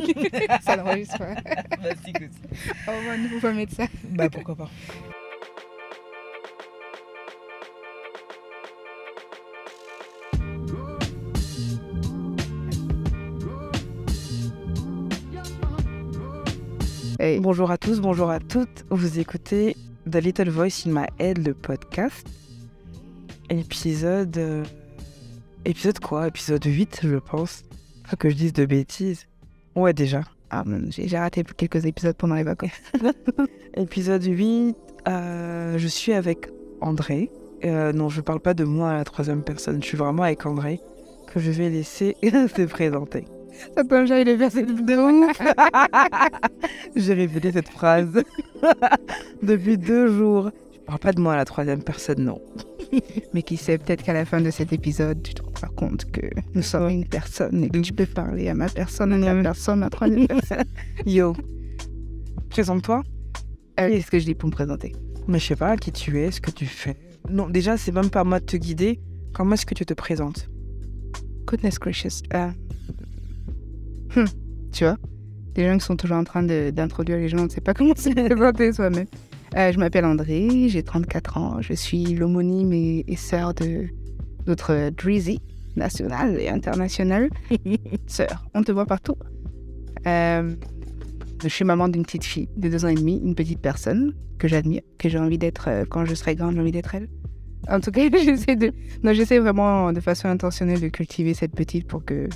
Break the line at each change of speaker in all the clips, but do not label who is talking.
ça l'enregistre pas.
Vas-y, écoute.
On va nous pas mettre ça.
Bah pourquoi pas.
Hey.
Bonjour à tous, bonjour à toutes. Vous écoutez The Little Voice in My Head, le podcast. Épisode. euh, Épisode quoi? Épisode 8, je pense. Pas que je dise de bêtises. Ouais, déjà.
Ah, j'ai raté quelques épisodes pendant les vacances.
Épisode 8, euh, je suis avec André. Euh, non, je parle pas de moi à la troisième personne, je suis vraiment avec André, que je vais laisser se présenter.
Ça tombe, j'avais les versets de ouf.
J'ai répété cette phrase depuis deux jours. Je parle pas de moi à la troisième personne, non.
Mais qui sait, peut-être qu'à la fin de cet épisode, tu te rendras compte que nous sommes une personne et que tu peux parler à ma personne, à ta personne, à troisième personne.
Yo, présente-toi.
Euh, Qu'est-ce que je dis pour me présenter?
Mais je sais pas qui tu es, ce que tu fais. Non, déjà, c'est même pas à moi de te guider. Comment est-ce que tu te présentes?
Goodness gracious. Euh, hmm, Tu vois, les gens qui sont toujours en train d'introduire les gens, on ne sait pas comment se présenter soi-même. Euh, je m'appelle André, j'ai 34 ans, je suis l'homonyme et, et sœur de notre Drizzy national et international. sœur, on te voit partout. Euh, je suis maman d'une petite fille de deux ans et demi, une petite personne que j'admire, que j'ai envie d'être euh, quand je serai grande, j'ai envie d'être elle. En tout cas, j'essaie de, non, j'essaie vraiment de façon intentionnelle de cultiver cette petite pour que.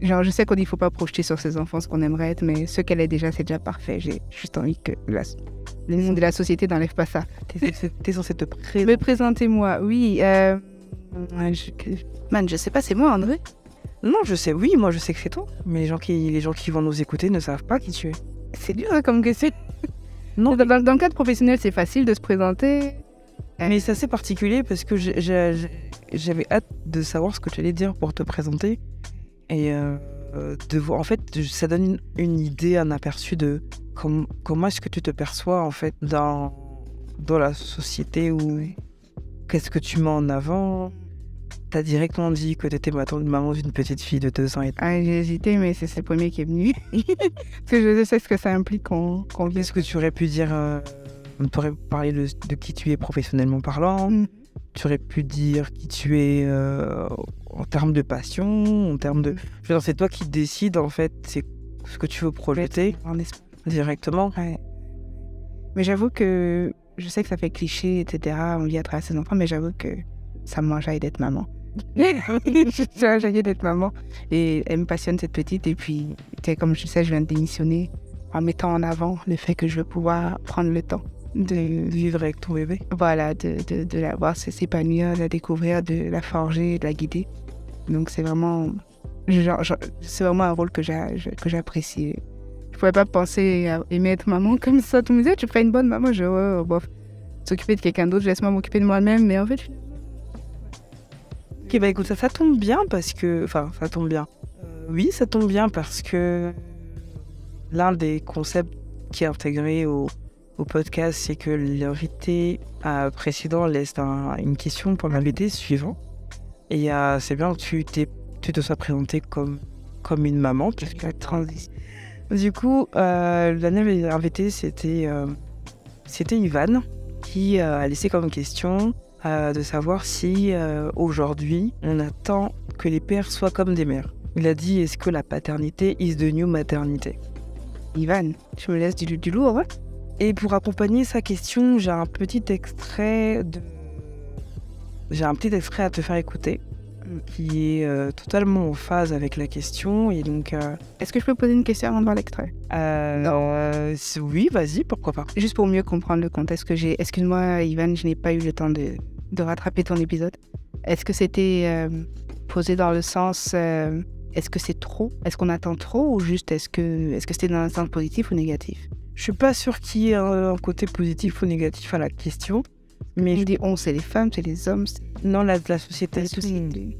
Genre, je sais qu'on ne faut pas projeter sur ses enfants ce qu'on aimerait être, mais ce qu'elle est déjà, c'est déjà parfait. J'ai juste envie que la- le monde de la société n'enlève pas ça.
T'es censé- t'es censé te présenter.
Mais présentez-moi, oui. Euh... je- Man, je sais pas, c'est moi, André.
Non, je sais, oui, moi je sais que c'est toi. Mais les gens, qui, les gens qui vont nous écouter ne savent pas qui tu es.
C'est dur hein, comme question.
Non.
Dans, dans- dans le cadre professionnel, c'est facile de se présenter.
Mais c'est assez particulier parce que j'avais hâte de savoir ce que tu allais dire pour te présenter. Et euh, de en fait, ça donne une, une idée, un aperçu de com- comment est-ce que tu te perçois en fait dans, dans la société ou qu'est-ce que tu mets en avant? T'as directement dit que t'étais ma- maman d'une petite fille de deux ans et
Ah, j'ai hésité, mais c'est le premier qui est venu. Parce que je sais ce que ça implique qu'on vienne.
Qu'est-ce que tu aurais pu dire euh, Tu aurais parlé de, de qui tu es professionnellement parlant?
Mhm.
Tu aurais pu dire qui tu es euh, en termes de passion, en termes de. C'est toi qui décides en fait, c'est ce que tu veux projeter directement.
Ouais. Mais j'avoue que je sais que ça fait cliché, etc. On vit à travers ses enfants, mais j'avoue que ça me mangeait d'être maman. J'ai envie d'être maman. Et elle me passionne cette petite. Et puis, comme je sais, je viens de démissionner en mettant en avant le fait que je veux pouvoir prendre le temps de,
Vivre avec ton bébé.
voilà, de, de, de la voir s'épanouir, de la découvrir, de la forger, de la guider. Donc c'est vraiment, c'est vraiment un rôle que je- j'apprécie. Je pouvais pas penser à aimer être maman comme ça. Tout me disait, tu fais une bonne maman. Je ouais, ouais, bof. S'occuper de quelqu'un d'autre, je laisse moi m'occuper de moi-même. Mais en fait, je-
Ok, bah écoute, ça, ça tombe bien parce que. Enfin, ça tombe bien. Euh, oui, ça tombe bien parce que l'un des concepts qui est intégré au, au podcast, c'est que l'invité précédent laisse un- une question pour l'invité suivant. Et euh, c'est bien que tu, te sois présenté comme, comme une maman.
la transition.
Du coup, euh, l'année invité, c'était euh, c'était Ivan qui euh, a laissé comme question de savoir si aujourd'hui on attend que les pères soient comme des mères. Il a dit est-ce que la paternité is the new maternité?
Ivan, tu me laisses du, du lourd, hein?
Et pour accompagner sa question, j'ai un petit extrait de j'ai un petit extrait à te faire écouter qui est euh, totalement en phase avec la question et donc euh,
Est-ce que je peux poser une question avant de voir l'extrait
euh, c'est- oui vas-y pourquoi pas
Juste pour mieux comprendre le contexte que j'ai. Excuse-moi, Ivan, je n'ai pas eu le temps de, de rattraper ton épisode. Est-ce que c'était posé dans le sens. est-ce que c'est trop? Est-ce qu'on attend trop Ou juste est-ce que est-ce que c'était dans un sens positif ou négatif?
Je suis pas sûr qu'il y ait un, un côté positif ou négatif à la question, mais
On
je-
dit on, c'est les femmes, c'est les hommes, c'est
non, la, la société.
la société.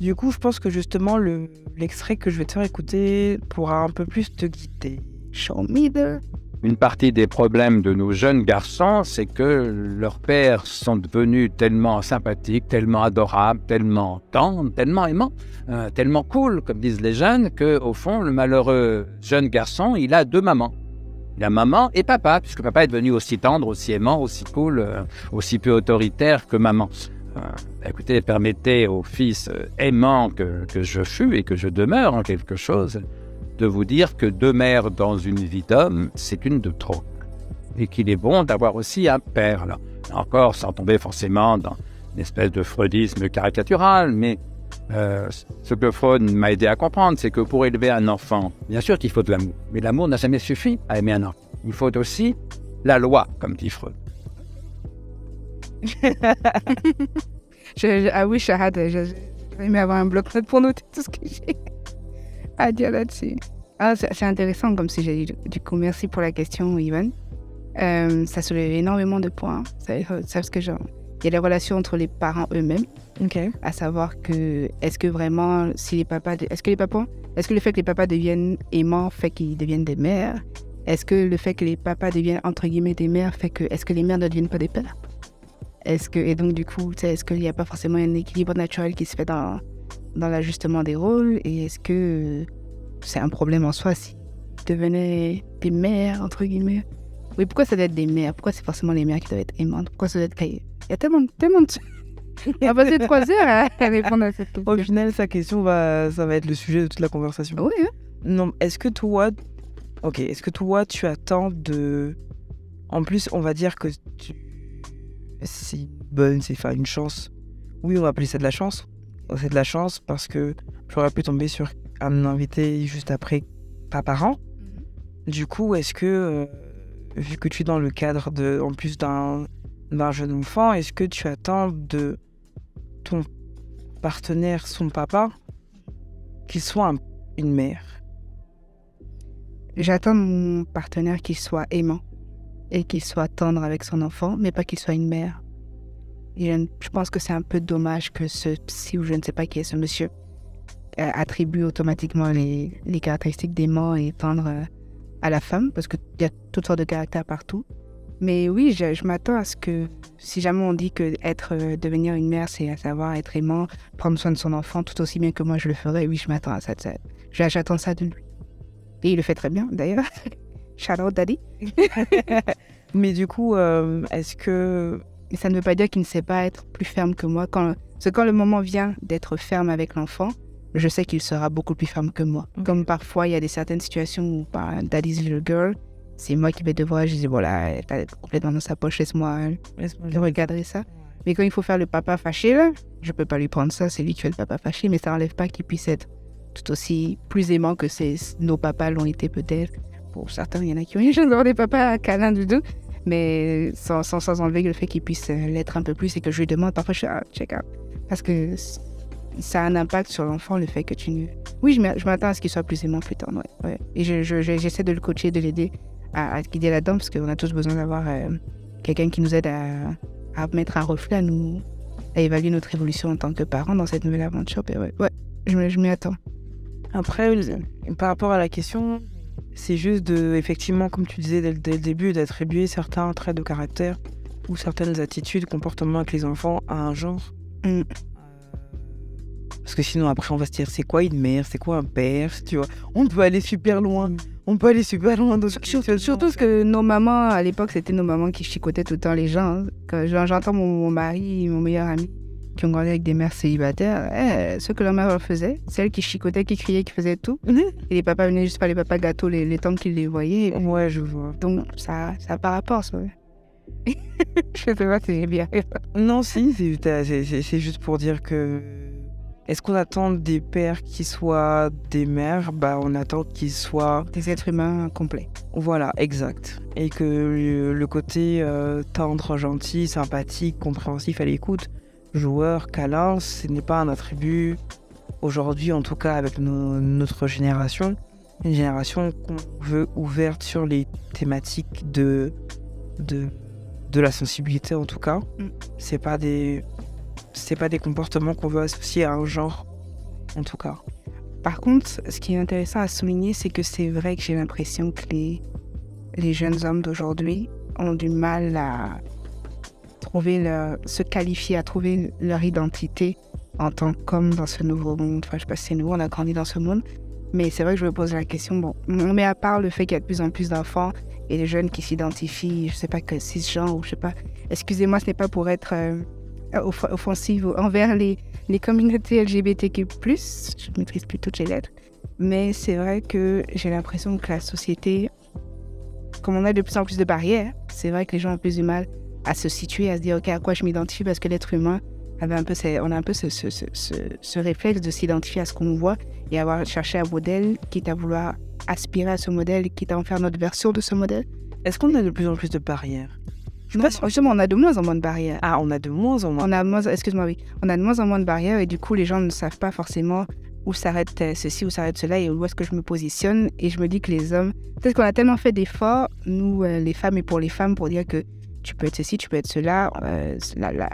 Du coup, je pense que justement, le- l'extrait que je vais te faire écouter pourra un peu plus te guider.
Show me the.
une partie des problèmes de nos jeunes garçons, c'est que leurs pères sont devenus tellement sympathiques, tellement adorables, tellement tendres, tellement aimants, euh, tellement cool, comme disent les jeunes, que au fond, le malheureux jeune garçon, il a deux mamans. Il a maman et papa, puisque papa est devenu aussi tendre, aussi aimant, aussi cool, euh, aussi peu autoritaire que maman. Euh, écoutez, permettez au fils aimant que, que je fus et que je demeure en quelque chose, de vous dire que deux mères dans une vie d'homme, c'est une de trop. Et qu'il est bon d'avoir aussi un père. Là. Encore, sans tomber forcément dans une espèce de freudisme caricatural, mais euh, ce que Freud m'a aidé à comprendre, c'est que pour élever un enfant, bien sûr qu'il faut de l'amour, mais l'amour n'a jamais suffi à aimer un enfant. Il faut aussi la loi, comme dit Freud.
ah oui, Shahad, j'aurais aimé avoir un bloc-notes pour noter tout ce que j'ai à dire là-dessus. Ah, c'est intéressant comme sujet. Du coup, merci pour la question, Ivan. Euh, ça soulève énormément de points. Ça, parce que genre, il y a les relations entre les parents eux-mêmes. À savoir que est-ce que vraiment, si les papas, est-ce que les papas, est-ce que le fait que les papas deviennent aimants fait qu'ils deviennent des mères? Est-ce que le fait que les papas deviennent entre guillemets des mères fait que est-ce que les mères ne deviennent pas des pères? Est-ce que et donc du coup, est-ce qu'il n'y a pas forcément un équilibre naturel qui se fait dans dans l'ajustement des rôles? Et est-ce que c'est un problème en soi si devenaient des mères, entre guillemets? Oui, pourquoi ça doit être des mères? Pourquoi c'est forcément les mères qui doivent être aimantes? Pourquoi ça doit être... Il y a tellement, tellement de... On va passer trois heures à répondre à cette question.
Au final, sa question va, ça va être le sujet de toute la conversation.
Oui. Hein.
non, est-ce que toi, ok, est-ce que toi, tu attends de, en plus, on va dire que tu, c'est bonne, c'est enfin une chance. Oui, on va appeler ça de la chance c'est de la chance parce que j'aurais pu tomber sur un invité juste après pas parent. Mhm. Du coup, est-ce que, euh, vu que tu es dans le cadre de, en plus d'un, jeune enfant, est-ce que tu attends de ton partenaire, son papa, qu'il soit une mère?
J'attends mon partenaire qu'il soit aimant et qu'il soit tendre avec son enfant, mais pas qu'il soit une mère je pense que c'est un peu dommage que ce psy ou je ne sais pas qui est ce monsieur euh, attribue automatiquement les, les caractéristiques d'aimant et tendre euh, à la femme, parce qu'il y a toutes sortes de caractères partout. Mais oui, je, m'attends à ce que, si jamais on dit que être, euh, devenir une mère, c'est à savoir être aimant, prendre soin de son enfant tout aussi bien que moi je le ferais, oui, je m'attends à ça. ça J'attends ça de lui. Et il le fait très bien, d'ailleurs. Shout out, daddy.
Mais du coup, est-ce que
ça ne veut pas dire qu'il ne sait pas être plus ferme que moi? Quand, parce quand le moment vient d'être ferme avec l'enfant, je sais qu'il sera beaucoup plus ferme que moi. Comme parfois, il y a des certaines situations où, bah, daddy's little girl, c'est moi qui vais devoir, je dis, voilà, elle est complètement dans sa poche, laisse-moi laisse regarder ça. Mais quand il faut faire le papa fâché, là, je peux pas lui prendre ça, c'est lui qui fait le papa fâché, mais ça n'enlève pas qu'il puisse être tout aussi plus aimant que nos papas l'ont été peut-être. Pour certains, il y en a qui ont eu d'avoir des papas câlins du tout mais sans, sans, enlever le fait qu'il puisse euh, l'être un peu plus et que je lui demande parfois, je suis ah, check out. Parce que ça a un impact sur l'enfant, le fait que tu. Oui, je m'attends à ce qu'il soit plus aimant plus tard. Ouais, Et j'essaie de le coacher, de l'aider à, à guider là-dedans, parce qu'on a tous besoin d'avoir euh, quelqu'un qui nous aide à, à, mettre un reflet, à nous à évaluer notre évolution en tant que parents dans cette nouvelle aventure. Et ouais, ouais, je m'y attends.
Après, par rapport à la question, c'est juste de, effectivement, comme tu disais dès, le début, d'attribuer certains traits de caractère ou certaines attitudes, comportements avec les enfants à un genre. Mm. Parce que sinon, après, on va se dire, c'est quoi une mère, c'est quoi un père, tu vois? On peut aller super loin. On peut aller super loin.
Surtout, surtout que nos mamans, à l'époque, c'était nos mamans qui chicotaient tout le temps les gens. Quand j'entends mon mari, mon meilleur ami, qui ont grandi avec des mères célibataires, eh, ce que leur mère leur faisait, celle qui chicotait, qui criait, qui faisait tout. Mhm. Et les papas venaient juste pas les papas gâteaux les, les temps qu'ils les voyaient.
Ouais, je vois.
Donc, ça, ça a par rapport, ça. je sais pas si bien.
non, si, c'est juste pour dire que. Est-ce qu'on attend des pères qui soient des mères? Bah, on attend qu'ils soient.
Des êtres humains complets.
Voilà, exact. Et que le, côté euh, tendre, gentil, sympathique, compréhensif à l'écoute, joueur, câlin, ce n'est pas un attribut aujourd'hui, en tout cas avec notre génération, une génération qu'on veut ouverte sur les thématiques de, de, de la sensibilité en tout cas. Mm. C'est pas des c'est pas des comportements qu'on veut associer à un genre en tout cas.
Par contre, ce qui est intéressant à souligner, c'est que c'est vrai que j'ai l'impression que les les jeunes hommes d'aujourd'hui ont du mal à trouver leur, se qualifier, à trouver leur identité en tant qu'homme dans ce nouveau monde. Enfin, je sais pas si c'est nous, on a grandi dans ce monde. Mais c'est vrai que je me pose la question, bon, on met à part le fait qu'il y a de plus en plus d'enfants et de jeunes qui s'identifient, je sais pas, que cisgenres ou je sais pas. Excusez-moi, ce n'est pas pour être euh, offensive envers les, les communautés LGBTQ+, je maîtrise plus toutes les lettres. Mais c'est vrai que j'ai l'impression que la société, comme on a de plus en plus de barrières, c'est vrai que les gens ont plus du mal à se situer, à se dire, OK, à quoi je m'identifie? Parce que l'être humain, avait un peu, on a un peu ce, ce, ce, ce réflexe de s'identifier à ce qu'on voit et avoir cherché un modèle, quitte à vouloir aspirer à ce modèle, quitte à en faire notre version de ce modèle.
Est-ce qu'on a de plus en plus de barrières? Je pas.
Justement, on a de moins en moins de barrières.
Ah, on a de moins en moins.
On a moins, excuse-moi, oui, on a de moins en moins de barrières et du coup, les gens ne savent pas forcément où s'arrête euh, ceci, où s'arrête cela et où est-ce que je me positionne. Et je me dis que les hommes, peut-être qu'on a tellement fait d'efforts, nous, euh, les femmes et pour les femmes, pour dire que tu peux être ceci, tu peux être cela. euh, la, la,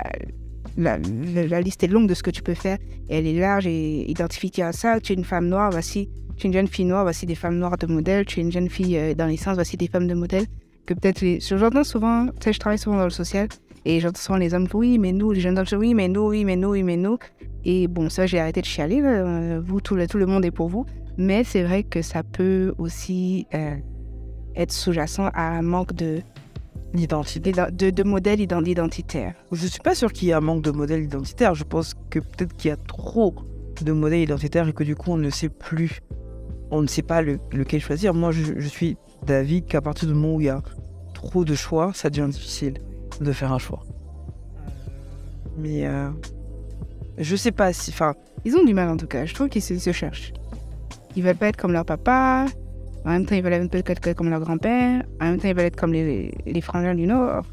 la, la- liste est longue de ce que tu peux faire et elle est large et identifiée à ça. Tu es une femme noire, voici. Tu es une jeune fille noire, voici des femmes noires de modèle. Tu es une jeune fille euh, dans les sens, voici des femmes de modèle. Que peut-être les. J'entends souvent, tu sais, je travaille souvent dans le social et j'entends souvent les hommes, oui, mais nous, les jeunes hommes, oui, mais nous, oui, mais nous, oui, mais nous. Et bon, ça, j'ai arrêté de chialer. là. Euh, Vous, tout le, tout le monde est pour vous. Mais c'est vrai que ça peut aussi euh, être sous-jacent à un manque de,
L'identité.
d'ident- de, de modèles ident- identitaires.
Je suis pas sûr qu'il y ait un manque de modèles identitaires. Je pense que peut-être qu'il y a trop de modèles identitaires et que du coup on ne sait plus, on ne sait pas le- lequel choisir. Moi, je, je suis d'avis qu'à partir du moment où il y a trop de choix, ça devient difficile de faire un choix. Mais euh, je sais pas si, enfin,
Ils ont du mal en tout cas. Je trouve qu'ils se, se cherchent. Ils veulent pas être comme leur papa. En même temps, ils veulent un peu être comme leur grand-père. En même temps, ils veulent être comme les, les frangins du Nord.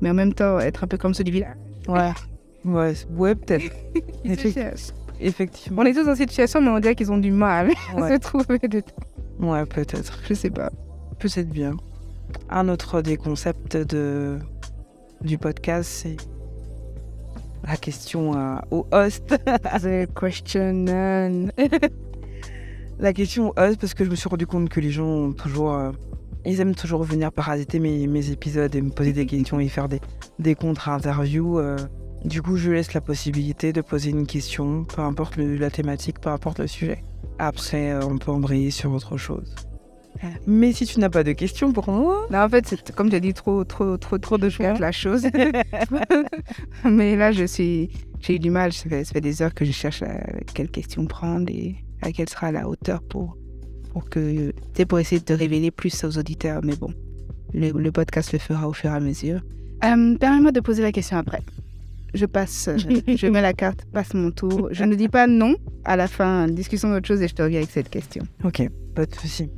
Mais en même temps, être un peu comme ceux du village.
ouais, ouais, ouais, peut-être, Effect- effectivement,
On est tous dans cette situation, mais on dirait qu'ils ont du mal à
Ouais.
se trouver. De...
ouais, peut-être.
Je sais pas.
Peut-être bien. Un autre des concepts de, du podcast, c'est la question à- au host.
The question. euh,
la question au host, parce que je me suis rendu compte que les gens ont toujours. euh, ils aiment toujours venir parasiter mes, mes épisodes et me poser des questions et faire des, des contre-interviews. euh. Du coup, je laisse la possibilité de poser une question, peu importe le- la thématique, peu importe le sujet. Après, euh, on peut embrayer sur autre chose. Mais si tu n'as pas de questions pour moi,
Non, en fait, c'est comme tu as dit, trop, trop, trop, trop de choses. La chose. mais là, je suis. J'ai eu du mal. Ça fait, ça fait des heures que je cherche à, quelle question prendre et à quelle sera la hauteur pour, pour que. Tu pour essayer de te révéler plus aux auditeurs. Mais bon, le, le podcast le fera au fur et à mesure. Euh, Permets-moi de poser la question après. Je passe, je mets la carte, passe mon tour. Je ne dis pas non à la fin, discussion d'autre chose et je te reviens avec cette question.
ok, pas de souci.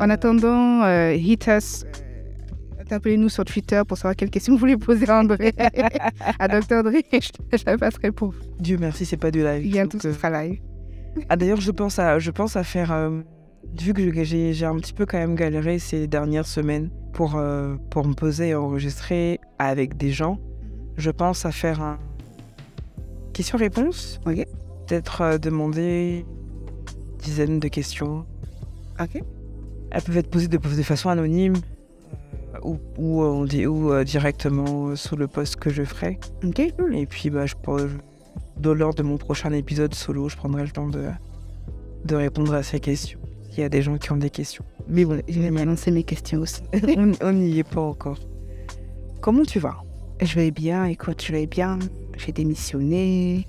En attendant, euh, hit us. euh, Appelez-nous sur Twitter pour savoir quelle question vous voulez poser à André, à Dr. Dre. Je, la passerai pour vous.
Dieu merci, c'est pas du live.
Bientôt,
Donc,
ce
euh,
sera live.
Ah d'ailleurs, je pense à, je pense à faire, euh, vu que j'ai j'ai un petit peu quand même galéré ces dernières semaines pour, euh, pour me poser et enregistrer avec des gens, je pense à faire un question-réponse.
Ok.
Peut-être euh, demander une dizaine de questions.
Ok.
Elles peuvent être posées de, de façon anonyme euh, ou, ou, euh, on dit- ou euh, directement sous le post que je ferai.
Ok,
Et puis, bah, je, dans lors de mon prochain épisode solo, je prendrai le temps de, de répondre à ces questions. Il y a des gens qui ont des questions. Mais bon,
Je vais m'annoncer mes questions aussi.
on on n'y est pas encore. Comment tu vas?
Je vais bien, écoute, je vais bien. J'ai démissionné.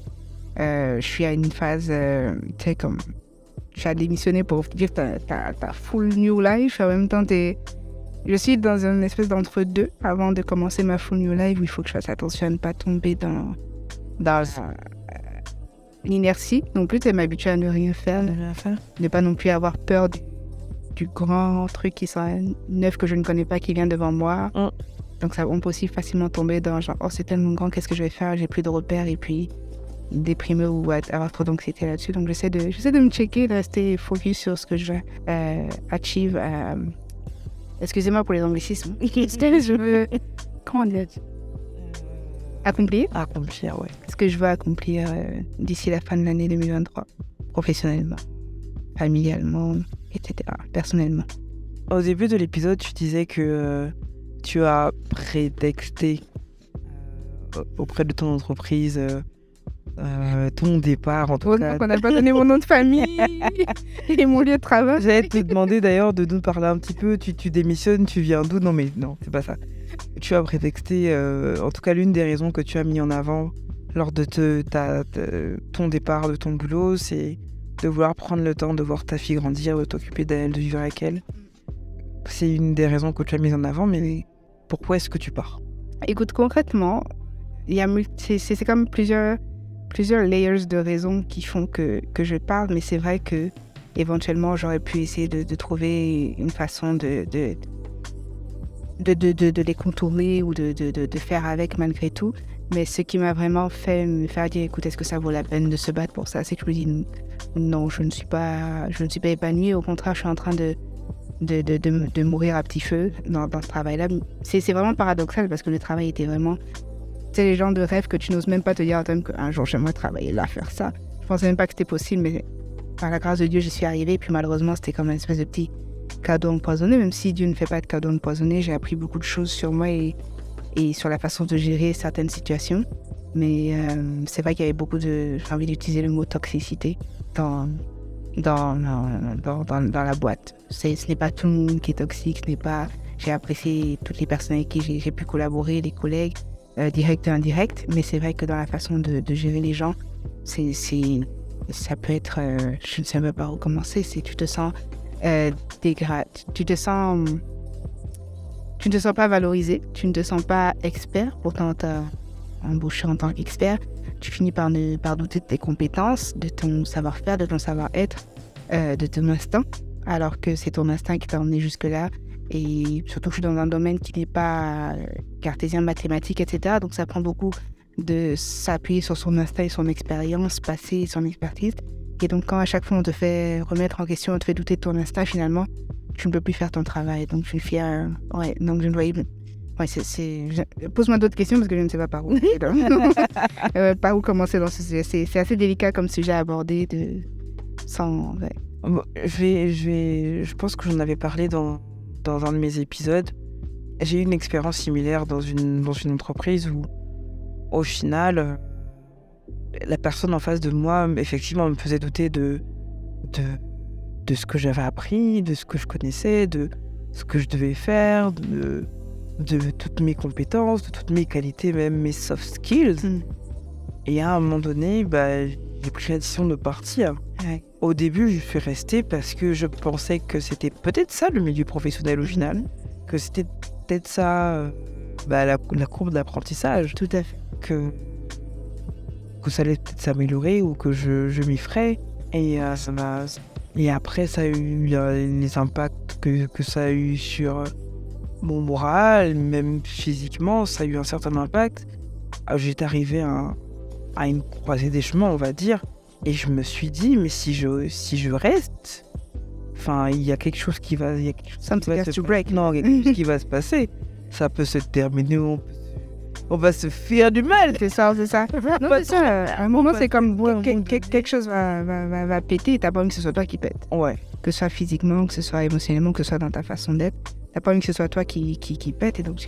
Euh, je suis à une phase, euh, tu sais, comme. Tu as démissionné pour vivre ta, ta, ta full new life. En même temps, t'es- je suis dans une espèce d'entre-deux avant de commencer ma full new life où il faut que je fasse attention à ne pas tomber dans, dans euh, l'inertie. Non plus, tu m'habituer à ne rien faire.
rien à faire
ne pas non plus avoir peur du, du grand truc qui sera neuf que je ne connais pas qui vient devant moi.
Mm.
Donc ça, on peut aussi facilement tomber dans genre oh c'est tellement grand qu'est-ce que je vais faire? J'ai plus de repères et puis déprimer ou avoir trop d'anxiété là-dessus. Donc j'essaie de j'essaie de me checker, de rester focus sur ce que je veux euh, achieve. euh, Excusez-moi pour les anglicismes. je veux comment dire? Accomplir
Accomplir, ouais.
ce que je veux accomplir euh, d'ici la fin de l'année 2023, professionnellement, familialement, etc., personnellement.
Au début de l'épisode, tu disais que euh, tu as prétexté euh, auprès de ton entreprise euh, ton départ, en tout cas.
Qu'on n'a pas donné mon nom de famille et mon lieu de travail.
J'allais te demander d'ailleurs de nous parler un petit peu. Tu, tu démissionnes, tu viens d'où? Non, mais non, c'est pas ça. Tu as prétexté, euh, en tout cas, l'une des raisons que tu as mis en avant lors de te- ta- ton départ de ton boulot, c'est de vouloir prendre le temps de voir ta fille grandir, de t'occuper d'elle, de vivre avec elle. C'est une des raisons que tu as mis en avant, mais pourquoi est-ce que tu pars?
Écoute, concrètement, c'est comme plusieurs, plusieurs layers de raisons qui font que, que je parle, mais c'est vrai que éventuellement j'aurais pu essayer de, trouver une façon de, de, de, de, les contourner ou de, faire avec malgré tout. Mais ce qui m'a vraiment fait me faire dire, écoute, est-ce que ça vaut la peine de se battre pour ça? C'est que je me dis, non, je ne suis pas, je ne suis pas épanouie. Au contraire, je suis en train de, de, de, de, mourir à petit feu dans, dans ce travail-là. C'est vraiment paradoxal parce que le travail était vraiment. Sais, les gens de rêve que tu n'oses même pas te dire à toi-même qu'un jour j'aimerais travailler là, faire ça. Je pensais même pas que c'était possible, mais par la grâce de Dieu, j'y suis arrivée. Puis malheureusement, c'était comme une espèce de petit cadeau empoisonné. Même si Dieu ne fait pas de cadeau empoisonné, j'ai appris beaucoup de choses sur moi et, et sur la façon de gérer certaines situations. Mais euh, c'est vrai qu'il y avait beaucoup de. J'ai envie d'utiliser le mot toxicité dans, dans, dans, dans, dans- la boîte. C'est- Ce n'est pas tout le monde qui est toxique, n'est pas. J'ai apprécié toutes les personnes avec qui j'ai pu collaborer, les collègues, euh, directs et indirects, mais c'est vrai que dans la façon de, gérer les gens, c'est, ça peut être. euh, je ne sais même pas où commencer. C'est tu te sens euh, dégra- Tu te sens. Tu ne te sens pas valorisé, tu ne te sens pas expert, pourtant tu as embauché en tant qu'expert. Tu finis par, ne, par douter de tes compétences, de ton savoir-faire, de ton savoir-être, de ton instinct, alors que c'est ton instinct qui t'a emmené jusque-là. Et surtout que je suis dans un domaine qui n'est pas euh, cartésien, mathématique, etc. Donc ça prend beaucoup de s'appuyer sur son instinct et son expérience passée son expertise. Et donc quand à chaque fois on te fait remettre en question, on te fait douter de ton instinct, finalement, tu ne peux plus faire ton travail. Donc je suis fière. Ouais, donc je ne voyais. Ouais, c'est. Pose-moi d'autres questions parce que je ne sais pas par où. Euh, par où commencer dans ce sujet? C'est c'est assez délicat comme sujet à aborder de... sans. ouais.
Bon, je, vais, je, vais, je pense que j'en avais parlé dans, dans un de mes épisodes. J'ai eu une expérience similaire dans une, dans une entreprise où, au final, euh, la personne en face de moi, effectivement, me faisait douter de, de, de ce que j'avais appris, de ce que je connaissais, de ce que je devais faire, de, de toutes mes compétences, de toutes mes qualités, même mes soft skills.
Mm.
Et à un moment donné, bah, j'ai pris la décision de partir.
Ouais.
Au début, je suis restée parce que je pensais que c'était peut-être ça le milieu professionnel au final, que c'était peut-être ça euh, bah, la, la courbe d'apprentissage,
Tout à fait.
que, que ça allait peut-être s'améliorer ou que je, je m'y ferais. Et, euh, ça m'a- et après, ça a eu les impacts que, que ça a eu sur mon moral, même physiquement, ça a eu un certain impact. Ah, J'étais arrivé à, à une croisée des chemins, on va dire, et je me suis dit, mais si je, si je reste, enfin, il y a quelque chose qui va, il y a quelque chose qui va se
to break.
Non, quelque chose qui va se passer. Ça peut se terminer, on, peut on va se faire du mal.
C'est ça, c'est ça. Non, c'est ça. À un moment, c'est comme que- que- quelque chose va, va, va, va péter et t'as pas envie que ce soit toi qui pète.
Ouais.
Que ce soit physiquement, que ce soit émotionnellement, que ce soit dans ta façon d'être. T'as pas envie que ce soit toi qui, qui, qui pète et donc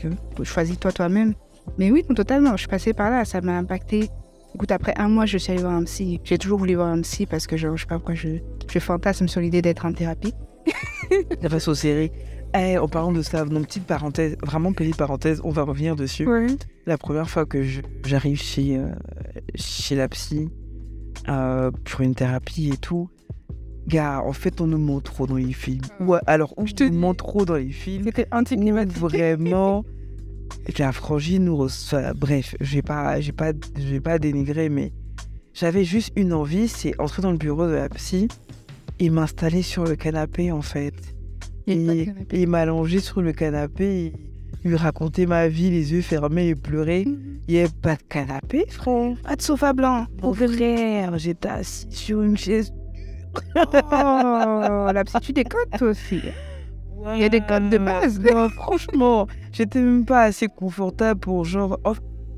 choisis-toi toi-même. Mais oui, totalement. Je suis passée par là, ça m'a impacté. Écoute, après un mois, je suis allée voir un psy. J'ai toujours voulu voir un psy parce que genre, je sais pas pourquoi je, je fantasme sur l'idée d'être en thérapie.
La façon serrée. Eh, en parlant de ça, donc petite parenthèse, vraiment petite parenthèse, on va revenir dessus. La première fois que je- j'arrive chez, euh, chez la psy euh, pour une thérapie et tout, gars, en fait, on nous montre trop dans les films. Ouais, alors, on
Je te
nous montre trop dans les films.
C'était anti-climatique.
Vraiment, la frangine nous reçoit. Bref, je vais pas, j'ai pas, je vais pas dénigrer, mais j'avais juste une envie, c'est entrer dans le bureau de la psy et m'installer sur le canapé, en fait. Et, m'allonger sur le canapé et lui raconter ma vie, les yeux fermés et pleurer. Il n'y avait pas de canapé, frère.
Pas de sofa blanc.
Mon frère, j'étais assis sur une chaise.
Oh, la psy, tu déconnes toi aussi. Il y a des codes de base.
Non, franchement, j'étais même pas assez confortable pour genre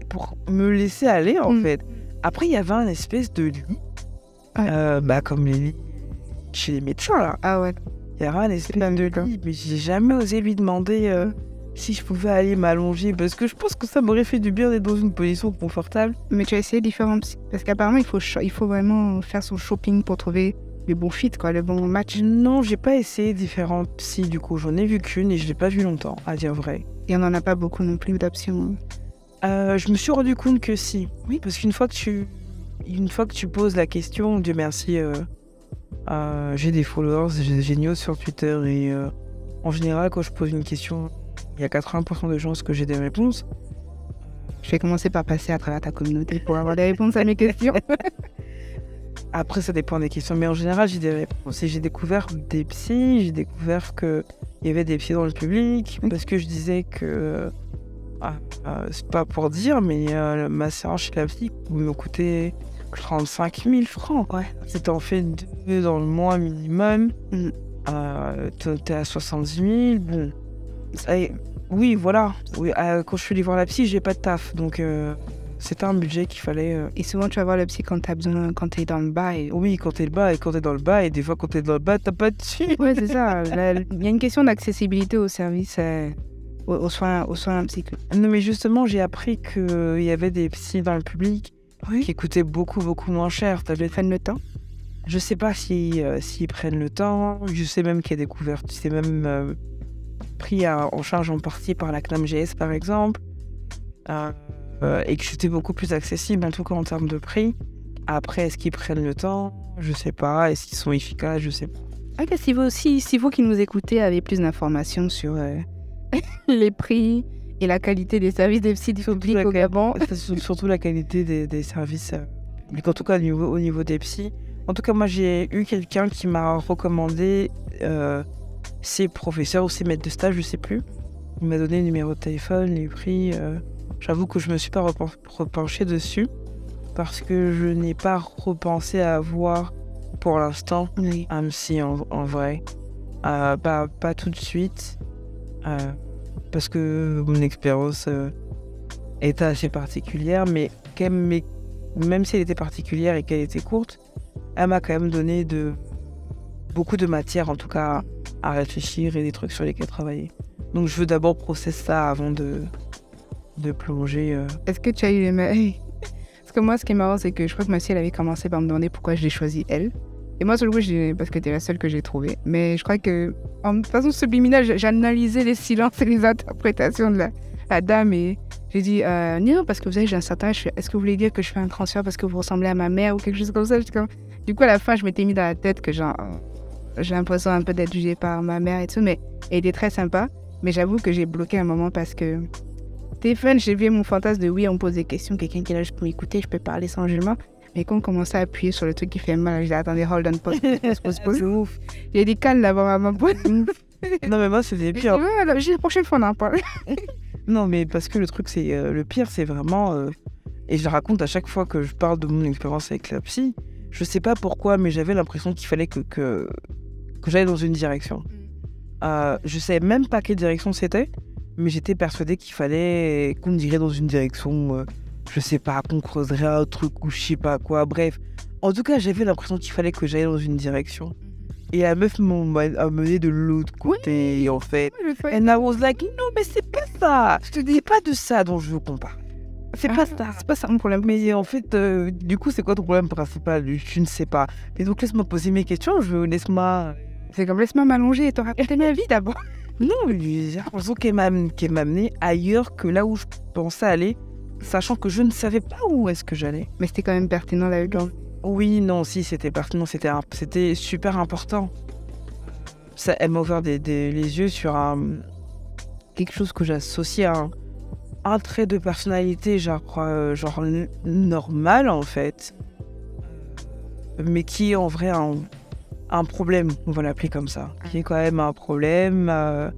pour me laisser aller en
Mm.
fait. Après, il y avait un espèce de lit,
Ouais.
euh, bah comme les lits chez les médecins là.
Ah ouais.
Yara, un espèce de lit, mais j'ai jamais osé lui demander euh, si je pouvais aller m'allonger parce que je pense que ça m'aurait fait du bien d'être dans une position confortable.
Mais tu as essayé différents Parce qu'apparemment, il faut, il faut vraiment faire son shopping pour trouver le bon fit, quoi, le bon match.
Non, j'ai pas essayé différentes psy du coup, j'en ai vu qu'une et je l'ai pas vu longtemps, à dire vrai.
Et on n'en a pas beaucoup non plus d'options.
Euh, je me suis rendu compte que si. Oui, parce qu'une fois que tu, une fois que tu poses la question, Dieu merci, euh, euh, j'ai des followers j'ai- géniaux sur Twitter et euh, en général, quand je pose une question, il y a 80% de chances que j'ai des réponses.
Je vais commencer par passer à travers ta communauté pour avoir des réponses à mes questions.
Après, ça dépend des questions, mais en général, j'ai des réponses. Et j'ai découvert des psys, j'ai découvert qu'il y avait des psys dans le public, parce que je disais que. ah, euh, c'est pas pour dire, mais euh, ma séance chez la psy me coûtait 35 000 francs.
Ouais.
C'était en fait deux dans le mois minimum.
Mm.
Euh, t'es- à 70 000. Bon. Et- oui, voilà. Oui, euh, quand je suis allée voir la psy, j'ai pas de taf. Donc, c'était un budget qu'il fallait. euh,
Et souvent, tu vas voir le psy quand t'as besoin, quand t'es dans le bas. Et...
oui, quand t'es le bas et quand t'es dans le bas, et des fois quand t'es dans le bas, t'as pas dessus.
Ouais, c'est ça. Il y a une question d'accessibilité au service, euh, aux, aux soins, aux soins psychiques.
Non, mais justement, j'ai appris qu'il y avait des psys dans le public qui coûtaient beaucoup, beaucoup moins cher. T'avais-
Prennent le temps.
Je sais pas si, euh, s'ils prennent le temps. Je sais même qu'il y a des couvertures. C'est même euh, pris à- en charge en partie par la CNAMGS, par exemple. Euh, euh, et que c'était beaucoup plus accessible, en tout cas en termes de prix. Après, est-ce qu'ils prennent le temps? Je sais pas. Est-ce qu'ils sont efficaces? Je sais pas.
Ok, si vous, si, si vous qui nous écoutez avez plus d'informations sur euh, les prix et la qualité des services des psy du public
la
au Gabon,
surtout la qualité des, des services, euh, mais en tout cas au niveau, au niveau des psys. En tout cas, moi j'ai eu quelqu'un qui m'a recommandé euh, ses professeurs ou ses maîtres de stage, je sais plus. Il m'a donné le numéro de téléphone, les prix. euh. J'avoue que je me suis pas repen- repenché dessus parce que je n'ai pas repensé à avoir pour l'instant
oui.
un psy en, en vrai. Euh, pas, pas tout de suite. euh, parce que mon expérience euh, était assez particulière, mais, quand même, mais même si elle était particulière et qu'elle était courte, elle m'a quand même donné de, beaucoup de matière, en tout cas, à réfléchir et des trucs sur lesquels travailler. Donc je veux d'abord processer ça avant de, de plonger. euh.
Est-ce que tu as eu les mêmes. Parce que moi, ce qui est marrant, c'est que je crois que ma psy, elle avait commencé par me demander pourquoi je l'ai choisi elle. Et moi, sur le coup, j'ai- parce que t'es la seule que j'ai trouvée. Mais je crois que, en façon subliminale, j'analysais les silences et les interprétations de la, dame. Et j'ai dit, euh, non, parce que vous savez, j'ai un certain. Est-ce que vous voulez dire que je fais un transfert parce que vous ressemblez à ma mère ou quelque chose comme ça? Du coup, à la fin, je m'étais mis dans la tête que genre, j'ai l'impression un peu d'être jugée par ma mère et tout. Mais elle était très sympa. Mais j'avoue que j'ai bloqué un moment parce que Stéphane, j'ai vu mon fantasme de oui, on me pose des questions, quelqu'un qui est là juste pour m'écouter, je peux parler sans jugement. Mais quand on commençait à appuyer sur le truc qui fait mal, j'ai dit attendez, hold on, pause, pause, pause, pause.
C'est ouf.
J'ai dit calme là-bas, maman. pause.
Non mais moi c'était pire.
ouais, la j'ai- la prochaine fois, on en parle.
Non, mais parce que le truc, c'est euh, le pire, c'est vraiment. euh, et je le raconte à chaque fois que je parle de mon expérience avec la psy. Je sais pas pourquoi, mais j'avais l'impression qu'il fallait que, que, que j'aille dans une direction. Euh, je savais même pas quelle direction c'était, mais j'étais persuadée qu'il fallait qu'on me dirait dans une direction, euh, je sais pas, qu'on creuserait un truc ou je sais pas quoi. Bref, en tout cas, j'avais l'impression qu'il fallait que j'aille dans une direction. Et la meuf m'a amené de l'autre côté, en fait. And I was like, non, mais c'est pas ça. Je te dis pas de ça dont je veux qu'on parle. C'est pas ça.
C'est pas ça mon problème.
Mais en fait, euh, du coup, c'est quoi ton problème principal? Je ne sais pas. Mais donc, laisse-moi poser mes questions. Je laisse-moi.
C'est comme laisse-moi m'allonger et te raconter ma vie d'abord.
Non, mais j'ai l'impression qu'elle m'a qu'elle m'a amené ailleurs que là où je pensais aller, sachant que je ne savais pas où est-ce que j'allais.
Mais c'était quand même pertinent là dedans
Oui, non, si, c'était pertinent, c'était super important. Ça, elle m'a ouvert des- des- les yeux sur un, quelque chose que j'associe à un, un trait de personnalité, genre, euh, genre normal en fait, mais qui est en vrai un, un problème, on va l'appeler comme ça, qui est quand même un problème. euh,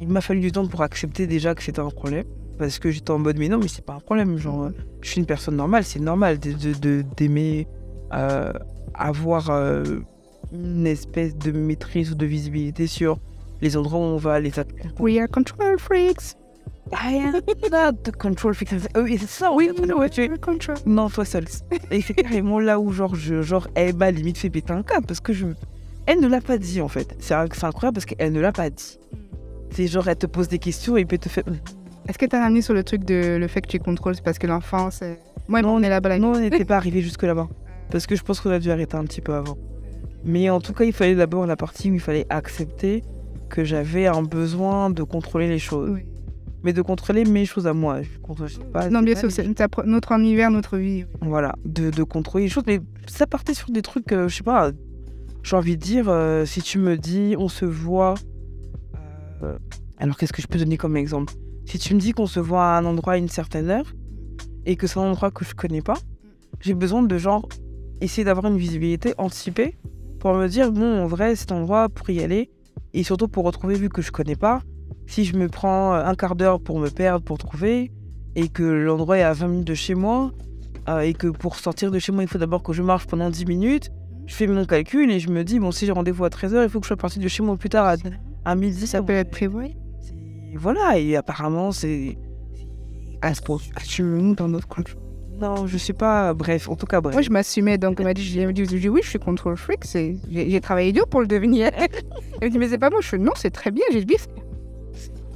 il m'a fallu du temps pour accepter déjà que c'était un problème. Parce que j'étais en mode, mais non, mais c'est pas un problème. Genre, euh, je suis une personne normale, c'est normal de- de- de- d'aimer euh, avoir euh, une espèce de maîtrise ou de visibilité sur les endroits où on va, les attaques.
We are control freaks.
I am not the control freak. Euh, Oui, c'est ça, oui, ouais, tu es-
control.
Non, toi seul. Et c'est carrément là où, genre, je, genre elle m'a limite fait péter un câble parce que je. Elle ne l'a pas dit en fait. C'est incroyable parce qu'elle ne l'a pas dit. C'est genre, elle te pose des questions et puis elle te fait.
Est-ce que tu as ramené sur le truc de le fait que tu contrôles C'est parce que l'enfant, c'est. Moi, on est là-bas. là.
Non, on n'était pas arrivé jusque là-bas. Parce que je pense qu'on a dû arrêter un petit peu avant. Mais en tout cas, il fallait d'abord la partie où il fallait accepter que j'avais un besoin de contrôler les choses.
Oui.
Mais de contrôler mes choses à moi. Je contrôle- sais pas,
Non, bien sûr, c'est notre univers, notre vie.
Voilà, de, de contrôler les choses. Mais ça partait sur des trucs, euh, je sais pas, j'ai envie de dire, euh, si tu me dis on se voit. euh, alors qu'est-ce que je peux donner comme exemple? Si tu me dis qu'on se voit à un endroit à une certaine heure et que c'est un endroit que je connais pas, j'ai besoin de genre essayer d'avoir une visibilité anticipée pour me dire bon, en vrai, cet endroit pour y aller et surtout pour retrouver vu que je connais pas. Si je me prends un quart d'heure pour me perdre, pour trouver, et que l'endroit est à 20 minutes de chez moi, euh, et que pour sortir de chez moi, il faut d'abord que je marche pendant 10 minutes. Je fais mon calcul et je me dis, bon, si j'ai rendez-vous à 13h, il faut que je sois parti de chez moi plus tard à, à midi.
Ça peut être prévu.
Voilà, et apparemment, c'est.
À ce point. Assumons dans notre contrôle.
Non, je sais pas. Bref, en tout cas, bref.
Moi, je m'assumais, donc elle m'a dit, dit, oui, je suis control freak, j'ai travaillé dur pour le devenir. Elle me dit, mais c'est pas moi, je fais, non, c'est très bien, j'ai dit,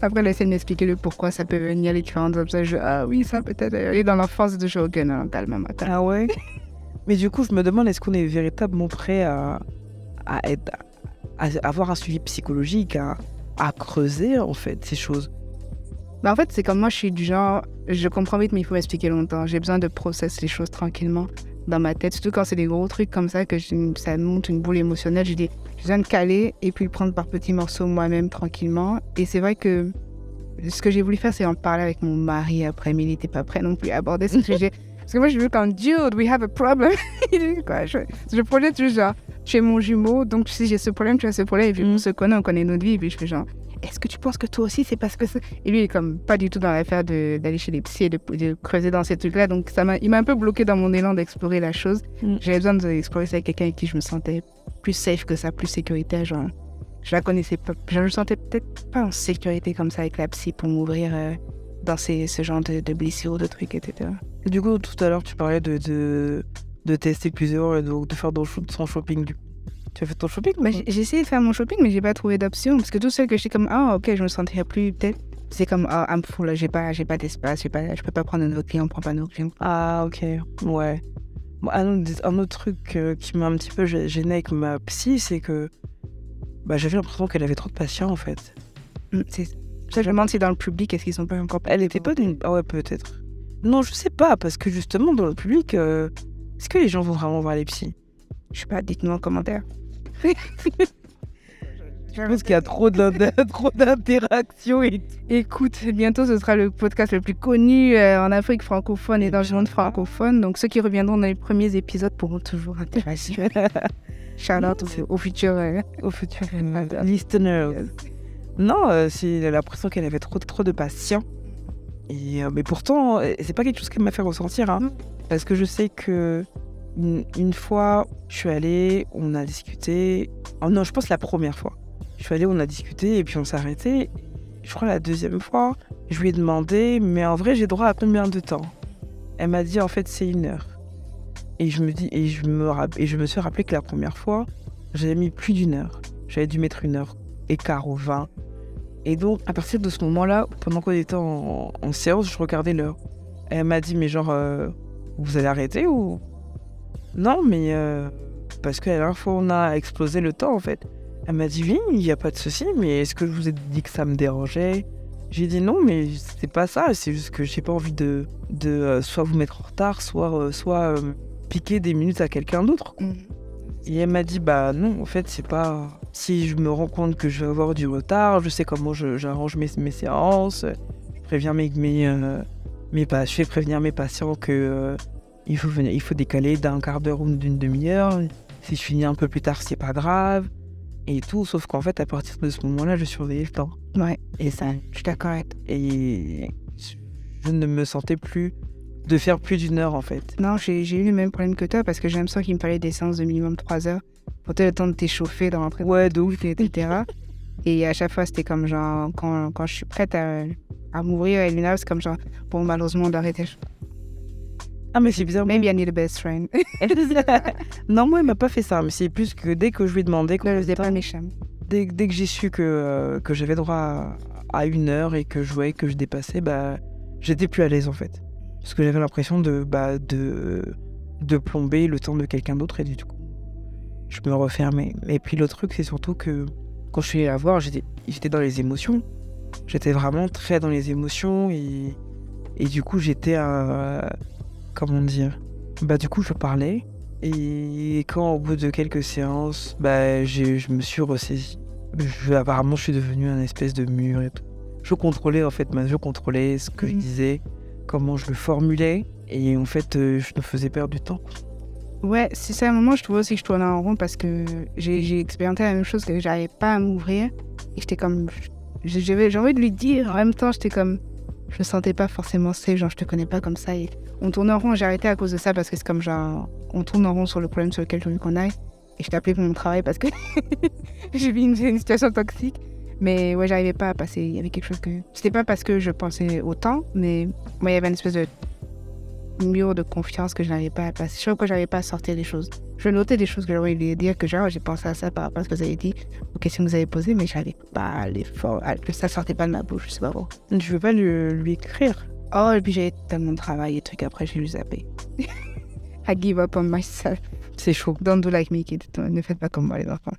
après, elle essaie de m'expliquer le pourquoi ça peut venir, les différentes options. Je, ah oui, ça peut-être. Et dans l'enfance, de jouer au gun, non, calme, matin.
Ah ouais? Mais du coup, je me demande, est-ce qu'on est véritablement prêt à, à, être, à avoir un suivi psychologique, à, à creuser, en fait, ces choses?
Bah, en fait, c'est comme moi, je suis du genre, je comprends vite, mais il faut m'expliquer longtemps. J'ai besoin de process les choses tranquillement dans ma tête, surtout quand c'est des gros trucs comme ça, que je- ça monte une boule émotionnelle. J'ai dit, j'ai besoin de caler et puis le prendre par petits morceaux moi-même tranquillement. Et c'est vrai que ce que j'ai voulu faire, c'est en parler avec mon mari après, mais il n'était pas prêt non plus à aborder ce sujet. Parce que moi, je veux quand dude, we have a problem. Quoi, je, je projette toujours genre, tu es mon jumeau, donc si j'ai ce problème, tu as ce problème, et puis
Mm.
on se connaît, on connaît notre vie, et puis je fais genre, est-ce que tu penses que toi aussi, c'est parce que ça... Et lui, il est comme pas du tout dans l'affaire de- d'aller chez les psys et de, de creuser dans ces trucs-là. Donc, ça m'a, il m'a un peu bloqué dans mon élan d'explorer la chose.
Mm.
J'avais besoin d'explorer ça avec quelqu'un avec qui je me sentais plus safe que ça, plus sécuritaire. Genre, je la connaissais pas. Je me sentais peut-être pas en sécurité comme ça avec la psy pour m'ouvrir euh, dans ces, ce genre de, de blessures, de trucs, etc.
Du coup, tout à l'heure, tu parlais de, de, de tester plusieurs et de, de faire shop- son shopping. Du... Tu as fait ton shopping
Bah, j'ai essayé de faire mon shopping, mais j'ai pas trouvé d'option. Parce que tout seul que j'étais comme, ah, ok, je me sentirais plus, peut-être. C'est comme, ah, I'm full, là, j'ai pas, j'ai pas d'espace, j'ai pas, je peux pas prendre un autre client, on prend pas un autre client.
Ah, ok. Ouais. Bon, un, autre, un autre truc euh, qui m'a un petit peu gê- gêné avec ma psy, c'est que bah, j'avais l'impression qu'elle avait trop de patients, en fait.
Mm, C'est ça, je me demande si dans le public, est-ce qu'ils sont pas encore.
Elle était pas d'une... Ah ouais, peut-être. Non, je sais pas, parce que justement, dans le public, euh, est-ce que les gens vont vraiment voir les psys?
Je sais pas, dites-nous en commentaire.
Je pense qu'il y a trop d'in- trop d'interactions et
Écoute, bientôt ce sera le podcast le plus connu euh, en Afrique francophone et dans le monde francophone. Donc ceux qui reviendront dans les premiers épisodes pourront toujours interagir. Shout out au, futur. euh,
au futur listeners. Non, euh, c'est elle a l'impression qu'elle avait trop, trop de patients. Et, mais pourtant, c'est pas quelque chose qu'elle m'a fait ressentir. hein. parce que je sais que une, fois, je suis allée, on a discuté. Oh non, je pense la première fois. Je suis allée, on a discuté et puis on s'est arrêté. Je crois la deuxième fois, je lui ai demandé, mais en vrai, j'ai droit à combien de temps? Elle m'a dit, en fait, c'est une heure. Et je me dis, et je me, et je me suis rappelé que la première fois, j'avais mis plus d'une heure. J'avais dû mettre une heure et quart ou 20. Et donc, à partir de ce moment-là, pendant qu'on était en, en séance, je regardais l'heure. Elle m'a dit, mais genre, euh, vous allez arrêter ou. Non, mais. euh, parce que la fois, on a explosé le temps, en fait. Elle m'a dit, oui, il n'y a pas de souci, mais est-ce que je vous ai dit que ça me dérangeait? J'ai dit non, mais c'est pas ça. C'est juste que j'ai pas envie de, de euh, soit vous mettre en retard, soit, euh, soit piquer des minutes à quelqu'un d'autre.
mm.
Et elle m'a dit bah non, en fait, c'est pas. Si je me rends compte que je vais avoir du retard, je sais comment j'arrange mes, mes séances, je préviens mes, mes, mes je fais prévenir mes patients que il, faut venir, il faut décaler d'un quart d'heure ou d'une demi-heure. Si je finis un peu plus tard, c'est pas grave. Et tout, sauf qu'en fait, à partir de ce moment-là, je surveillais le temps.
Ouais,
Et ça,
je suis d'accord
et je- ne me sentais plus de faire plus d'une heure en fait.
Non, j'ai eu le même problème que toi parce que j'ai l'impression qu'il me fallait des séances de minimum 3 heures pour te le temps de t'échauffer, de rentrer
Ouais, de ouf.
etc. Et à chaque fois, c'était comme genre, quand, quand je suis prête à, à m'ouvrir à heure, c'est comme genre, bon, malheureusement, on doit arrêter.
Ah, mais c'est bizarre.
Maybe I need a best friend.
non, moi, il m'a pas fait ça. Mais c'est plus que dès que je lui ai demandé.
ne le pas méchant.
Dès, dès que j'ai su que, euh, que j'avais droit à, une heure et que je voyais que je dépassais, bah, j'étais plus à l'aise en fait. Parce que j'avais l'impression de, bah, de, de plomber le temps de quelqu'un d'autre et du coup, je me refermais. Et puis l'autre truc, c'est surtout que quand je suis allé la voir, j'étais dans les émotions. J'étais vraiment très dans les émotions et, et du coup, j'étais à. Comment dire Bah, du coup, je parlais. Et quand, au bout de quelques séances, bah, je me suis ressaisi. Je, apparemment, je suis devenu un espèce de mur et tout. Je contrôlais, en fait, je contrôlais ce que je disais, comment je le formulais. Et en fait, euh, je me faisais perdre du temps.
Ouais, c'est ça. À un moment, je trouvais aussi que je tournais en rond parce que j'ai expérimenté la même chose, que j'arrivais pas à m'ouvrir. Et j'étais comme. J'avais envie de lui dire. En même temps, j'étais comme. Je sentais pas forcément safe, genre je te connais pas comme ça. On tourne en rond, j'ai arrêté à cause de ça parce que c'est comme genre. On tourne en rond sur le problème sur lequel je veux qu'on aille. Et je t'ai appelé pour mon travail parce que j'ai vu une, une, situation toxique. Mais ouais, j'arrivais pas à passer. Il y avait quelque chose que. C'était pas parce que je pensais autant, mais moi, il y avait une espèce de mur de confiance que je n'avais pas à passer. Je crois que j'avais pas à sortir des choses. Je notais des choses que j'aurais voulu dire, que genre, j'ai pensé à ça par rapport à ce que vous avez dit, aux questions que vous avez posées, mais j'avais pas l'effort, que ça sortait pas de ma bouche, je sais pas pourquoi.
Je veux pas lui, lui écrire.
Oh, et puis j'ai tellement de travail et trucs après, j'ai lu zapper. I give up on myself.
C'est chaud.
Don't do like me, kid. Ne faites pas comme moi, les enfants.